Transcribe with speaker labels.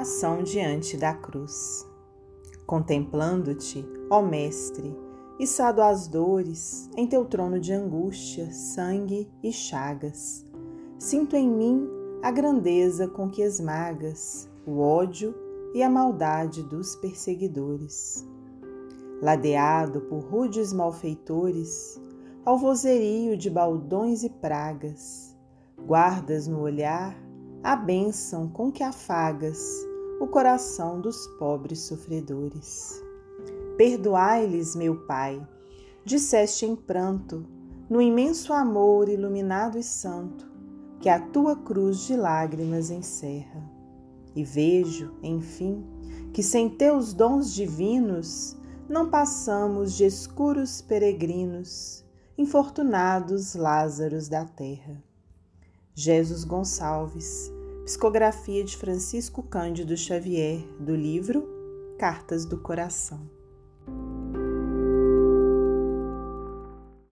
Speaker 1: Oração diante da cruz. Contemplando-te, ó Mestre, içado às dores, em teu trono de angústia, sangue e chagas, sinto em mim a grandeza com que esmagas o ódio e a maldade dos perseguidores. Ladeado por rudes malfeitores, ao vozerio de baldões e pragas, guardas no olhar a bênção com que afagas o coração dos pobres sofredores. Perdoai-lhes, meu Pai, disseste em pranto, no imenso amor iluminado e santo, que a tua cruz de lágrimas encerra. E vejo, enfim, que sem teus dons divinos não passamos de escuros peregrinos, infortunados Lázaros da terra. Jesus Gonçalves, Psicografia de Francisco Cândido Xavier, do livro Cartas do Coração.